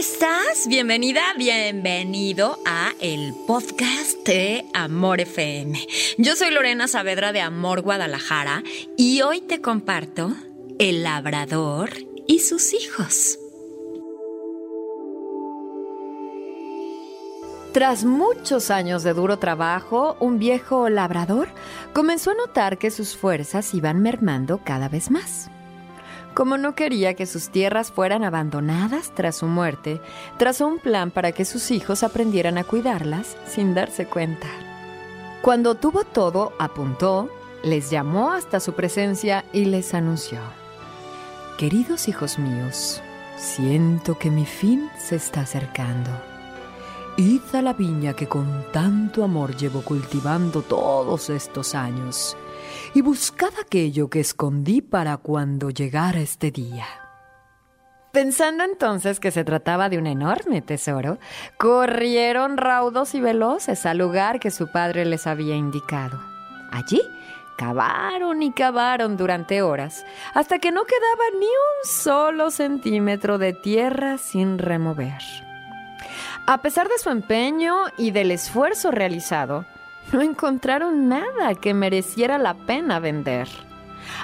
estás? Bienvenida, bienvenido a el podcast de Amor FM. Yo soy Lorena Saavedra de Amor Guadalajara y hoy te comparto El labrador y sus hijos. Tras muchos años de duro trabajo, un viejo labrador comenzó a notar que sus fuerzas iban mermando cada vez más. Como no quería que sus tierras fueran abandonadas tras su muerte, trazó un plan para que sus hijos aprendieran a cuidarlas sin darse cuenta. Cuando tuvo todo, apuntó, les llamó hasta su presencia y les anunció. Queridos hijos míos, siento que mi fin se está acercando. Id a la viña que con tanto amor llevo cultivando todos estos años y buscad aquello que escondí para cuando llegara este día. Pensando entonces que se trataba de un enorme tesoro, corrieron raudos y veloces al lugar que su padre les había indicado. Allí cavaron y cavaron durante horas, hasta que no quedaba ni un solo centímetro de tierra sin remover. A pesar de su empeño y del esfuerzo realizado, no encontraron nada que mereciera la pena vender.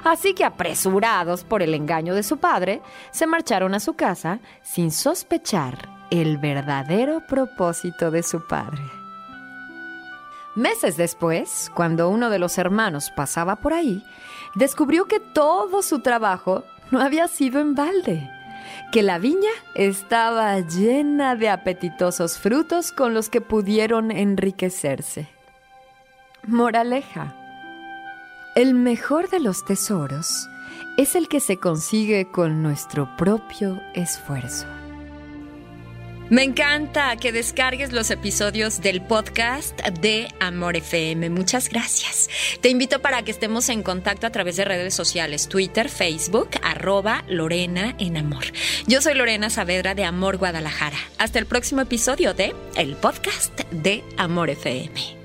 Así que apresurados por el engaño de su padre, se marcharon a su casa sin sospechar el verdadero propósito de su padre. Meses después, cuando uno de los hermanos pasaba por ahí, descubrió que todo su trabajo no había sido en balde, que la viña estaba llena de apetitosos frutos con los que pudieron enriquecerse. Moraleja. El mejor de los tesoros es el que se consigue con nuestro propio esfuerzo. Me encanta que descargues los episodios del podcast de Amor FM. Muchas gracias. Te invito para que estemos en contacto a través de redes sociales, Twitter, Facebook, arroba Lorena en Amor. Yo soy Lorena Saavedra de Amor Guadalajara. Hasta el próximo episodio de el podcast de Amor FM.